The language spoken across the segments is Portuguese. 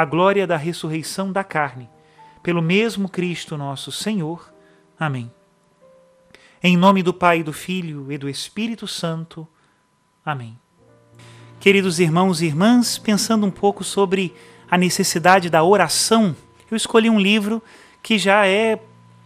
a glória da ressurreição da carne, pelo mesmo Cristo nosso Senhor. Amém. Em nome do Pai, do Filho e do Espírito Santo. Amém. Queridos irmãos e irmãs, pensando um pouco sobre a necessidade da oração, eu escolhi um livro que já é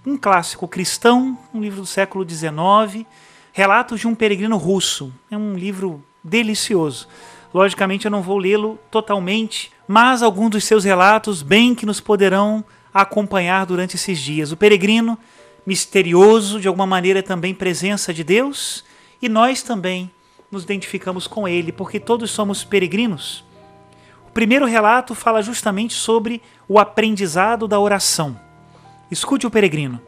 um clássico cristão, um livro do século XIX, Relatos de um Peregrino Russo. É um livro delicioso. Logicamente, eu não vou lê-lo totalmente, mas alguns dos seus relatos bem que nos poderão acompanhar durante esses dias. O peregrino, misterioso, de alguma maneira também presença de Deus, e nós também nos identificamos com ele, porque todos somos peregrinos. O primeiro relato fala justamente sobre o aprendizado da oração. Escute o peregrino.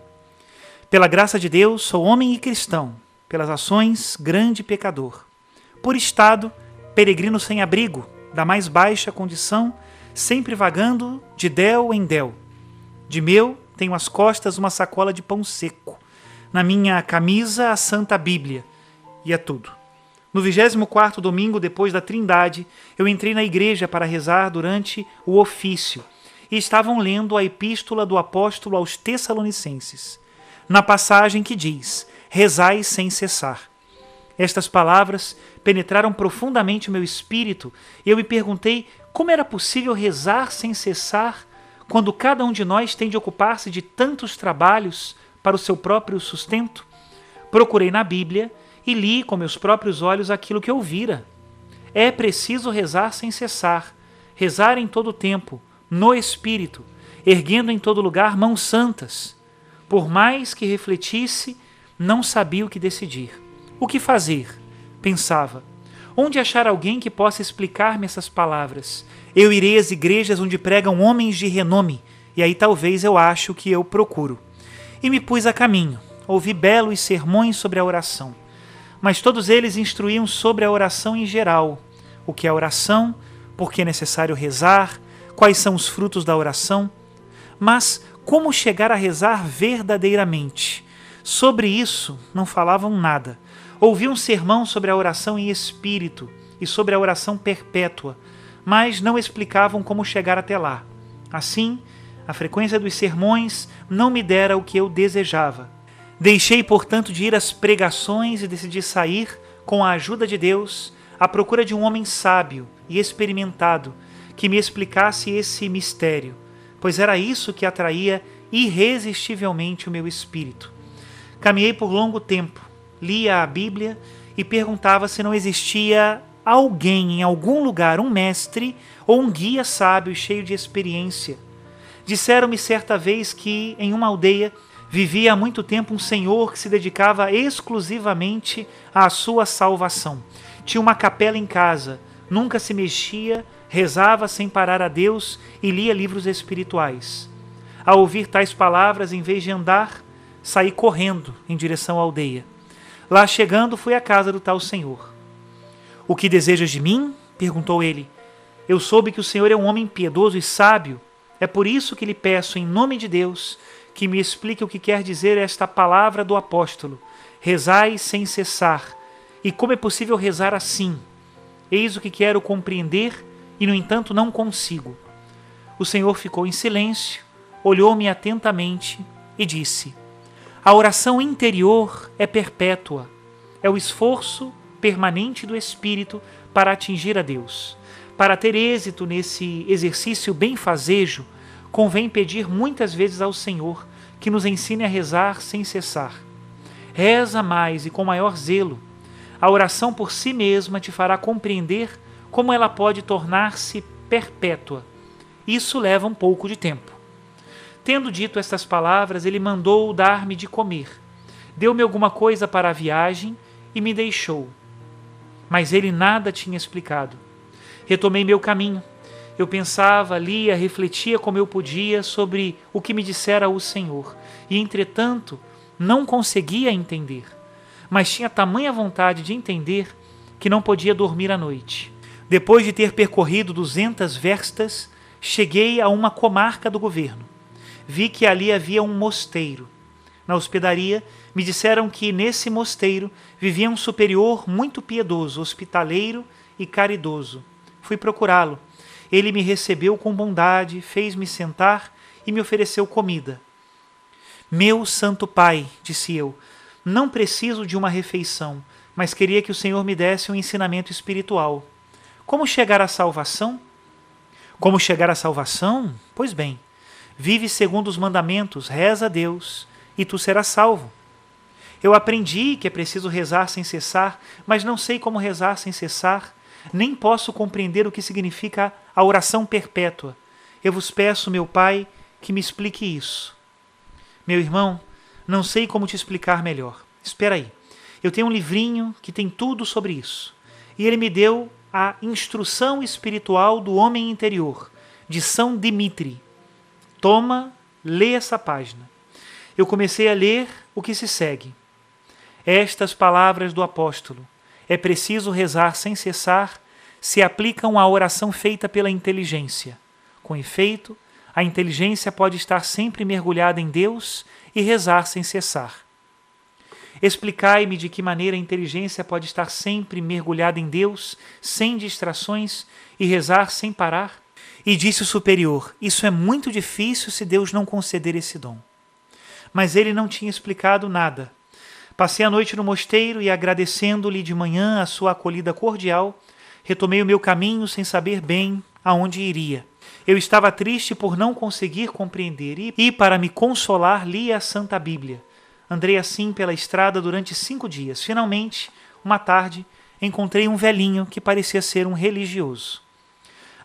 Pela graça de Deus, sou homem e cristão, pelas ações, grande pecador. Por estado, peregrino sem abrigo, da mais baixa condição, sempre vagando de del em del. De meu, tenho às costas uma sacola de pão seco. Na minha camisa, a Santa Bíblia. E é tudo. No 24 domingo depois da Trindade, eu entrei na igreja para rezar durante o ofício e estavam lendo a epístola do apóstolo aos Tessalonicenses, na passagem que diz: Rezai sem cessar. Estas palavras penetraram profundamente o meu espírito e eu me perguntei como era possível rezar sem cessar quando cada um de nós tem de ocupar-se de tantos trabalhos para o seu próprio sustento. Procurei na Bíblia e li com meus próprios olhos aquilo que ouvira. É preciso rezar sem cessar, rezar em todo tempo, no Espírito, erguendo em todo lugar mãos santas. Por mais que refletisse, não sabia o que decidir. O que fazer? Pensava. Onde achar alguém que possa explicar-me essas palavras? Eu irei às igrejas onde pregam homens de renome, e aí talvez eu ache o que eu procuro. E me pus a caminho. Ouvi belos sermões sobre a oração. Mas todos eles instruíam sobre a oração em geral. O que é oração, por que é necessário rezar, quais são os frutos da oração. Mas como chegar a rezar verdadeiramente? Sobre isso não falavam nada. Ouvi um sermão sobre a oração em espírito e sobre a oração perpétua, mas não explicavam como chegar até lá. Assim, a frequência dos sermões não me dera o que eu desejava. Deixei, portanto, de ir às pregações e decidi sair, com a ajuda de Deus, à procura de um homem sábio e experimentado que me explicasse esse mistério, pois era isso que atraía irresistivelmente o meu espírito. Caminhei por longo tempo, lia a Bíblia e perguntava se não existia alguém em algum lugar, um mestre ou um guia sábio cheio de experiência. Disseram-me certa vez que em uma aldeia vivia há muito tempo um senhor que se dedicava exclusivamente à sua salvação. Tinha uma capela em casa, nunca se mexia, rezava sem parar a Deus e lia livros espirituais. Ao ouvir tais palavras, em vez de andar, saí correndo em direção à aldeia. Lá chegando, fui à casa do tal senhor. O que desejas de mim? perguntou ele. Eu soube que o senhor é um homem piedoso e sábio É por isso que lhe peço, em nome de Deus, que me explique o que quer dizer esta palavra do apóstolo: rezai sem cessar. E como é possível rezar assim? Eis o que quero compreender e, no entanto, não consigo. O Senhor ficou em silêncio, olhou-me atentamente e disse: A oração interior é perpétua, é o esforço permanente do espírito para atingir a Deus. Para ter êxito nesse exercício benfazejo, convém pedir muitas vezes ao Senhor que nos ensine a rezar sem cessar. Reza mais e com maior zelo. A oração por si mesma te fará compreender como ela pode tornar-se perpétua. Isso leva um pouco de tempo. Tendo dito estas palavras, ele mandou dar-me de comer. Deu-me alguma coisa para a viagem e me deixou. Mas ele nada tinha explicado. Retomei meu caminho. Eu pensava, lia, refletia como eu podia sobre o que me dissera o Senhor, e entretanto não conseguia entender. Mas tinha tamanha vontade de entender que não podia dormir à noite. Depois de ter percorrido duzentas verstas, cheguei a uma comarca do governo. Vi que ali havia um mosteiro. Na hospedaria, me disseram que nesse mosteiro vivia um superior muito piedoso, hospitaleiro e caridoso Fui procurá-lo. Ele me recebeu com bondade, fez-me sentar e me ofereceu comida. Meu Santo Pai, disse eu, não preciso de uma refeição, mas queria que o Senhor me desse um ensinamento espiritual. Como chegar à salvação? Como chegar à salvação? Pois bem, vive segundo os mandamentos, reza a Deus e tu serás salvo. Eu aprendi que é preciso rezar sem cessar, mas não sei como rezar sem cessar nem posso compreender o que significa a oração perpétua. Eu vos peço, meu Pai, que me explique isso. Meu irmão, não sei como te explicar melhor. Espera aí. Eu tenho um livrinho que tem tudo sobre isso. E ele me deu a Instrução Espiritual do Homem Interior, de São Dimitri. Toma, lê essa página. Eu comecei a ler o que se segue. Estas palavras do apóstolo é preciso rezar sem cessar, se aplicam à oração feita pela inteligência. Com efeito, a inteligência pode estar sempre mergulhada em Deus e rezar sem cessar. Explicai-me de que maneira a inteligência pode estar sempre mergulhada em Deus, sem distrações, e rezar sem parar? E disse o superior: Isso é muito difícil se Deus não conceder esse dom. Mas ele não tinha explicado nada, Passei a noite no mosteiro e, agradecendo-lhe de manhã a sua acolhida cordial, retomei o meu caminho sem saber bem aonde iria. Eu estava triste por não conseguir compreender e, para me consolar, li a Santa Bíblia. Andrei assim pela estrada durante cinco dias. Finalmente, uma tarde, encontrei um velhinho que parecia ser um religioso.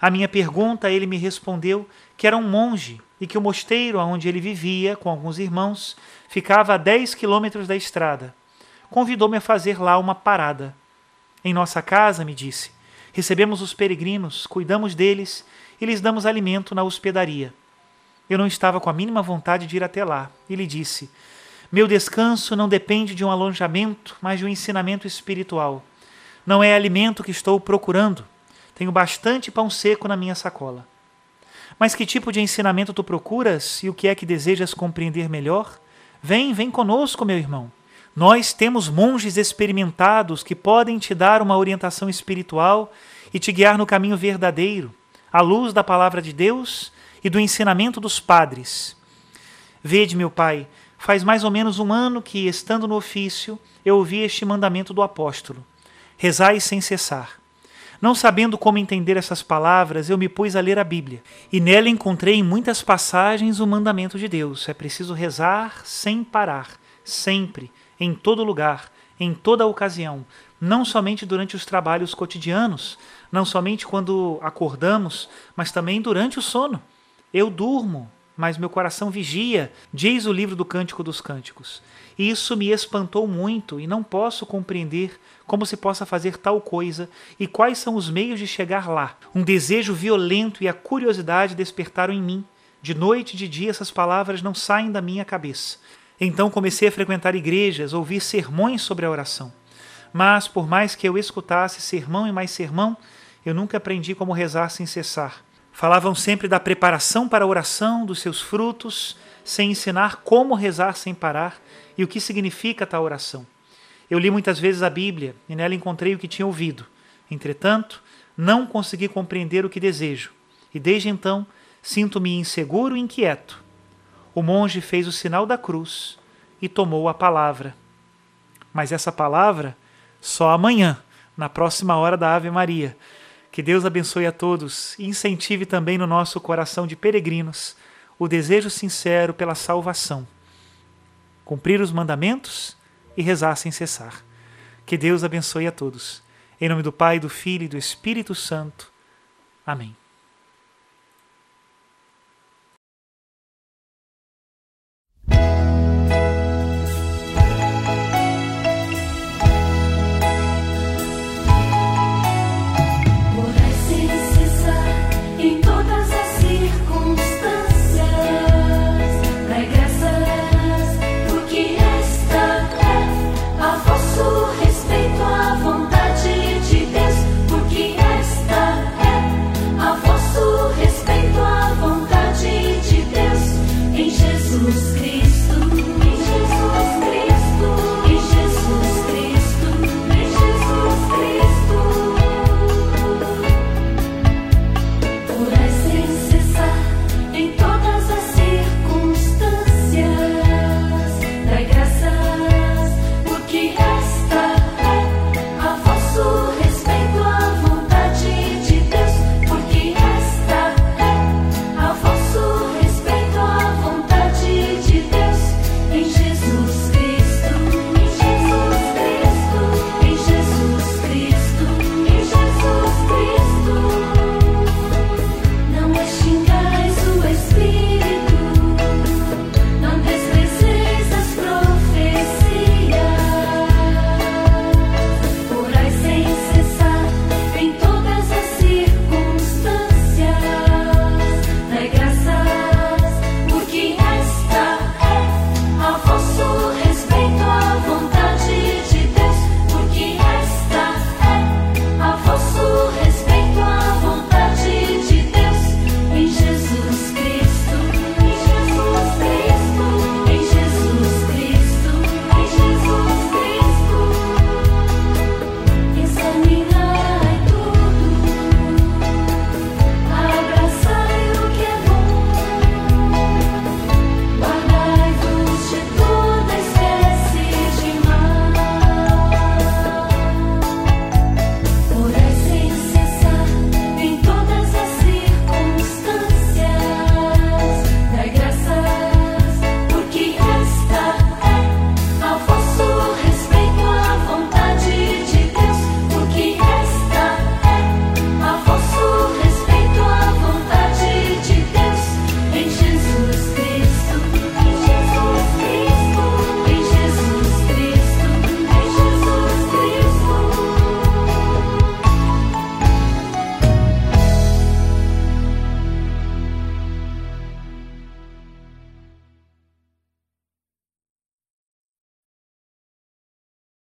A minha pergunta, ele me respondeu que era um monge e que o mosteiro onde ele vivia com alguns irmãos ficava a 10 quilômetros da estrada. Convidou-me a fazer lá uma parada. Em nossa casa, me disse, recebemos os peregrinos, cuidamos deles e lhes damos alimento na hospedaria. Eu não estava com a mínima vontade de ir até lá e lhe disse: Meu descanso não depende de um alongamento, mas de um ensinamento espiritual. Não é alimento que estou procurando. Tenho bastante pão seco na minha sacola. Mas que tipo de ensinamento tu procuras e o que é que desejas compreender melhor? Vem, vem conosco, meu irmão. Nós temos monges experimentados que podem te dar uma orientação espiritual e te guiar no caminho verdadeiro, à luz da palavra de Deus e do ensinamento dos padres. Vede, meu pai, faz mais ou menos um ano que, estando no ofício, eu ouvi este mandamento do apóstolo: rezai sem cessar. Não sabendo como entender essas palavras, eu me pus a ler a Bíblia. E nela encontrei em muitas passagens o mandamento de Deus: é preciso rezar sem parar, sempre, em todo lugar, em toda ocasião, não somente durante os trabalhos cotidianos, não somente quando acordamos, mas também durante o sono. Eu durmo, mas meu coração vigia, diz o livro do Cântico dos Cânticos. Isso me espantou muito e não posso compreender como se possa fazer tal coisa e quais são os meios de chegar lá. Um desejo violento e a curiosidade despertaram em mim. De noite e de dia essas palavras não saem da minha cabeça. Então comecei a frequentar igrejas, ouvir sermões sobre a oração. Mas, por mais que eu escutasse sermão e mais sermão, eu nunca aprendi como rezar sem cessar. Falavam sempre da preparação para a oração, dos seus frutos, sem ensinar como rezar sem parar e o que significa tal oração. Eu li muitas vezes a Bíblia e nela encontrei o que tinha ouvido. Entretanto, não consegui compreender o que desejo, e desde então sinto-me inseguro e inquieto. O monge fez o sinal da cruz e tomou a palavra. Mas essa palavra só amanhã, na próxima hora da Ave Maria. Que Deus abençoe a todos e incentive também no nosso coração de peregrinos o desejo sincero pela salvação. Cumprir os mandamentos e rezar sem cessar. Que Deus abençoe a todos. Em nome do Pai, do Filho e do Espírito Santo. Amém.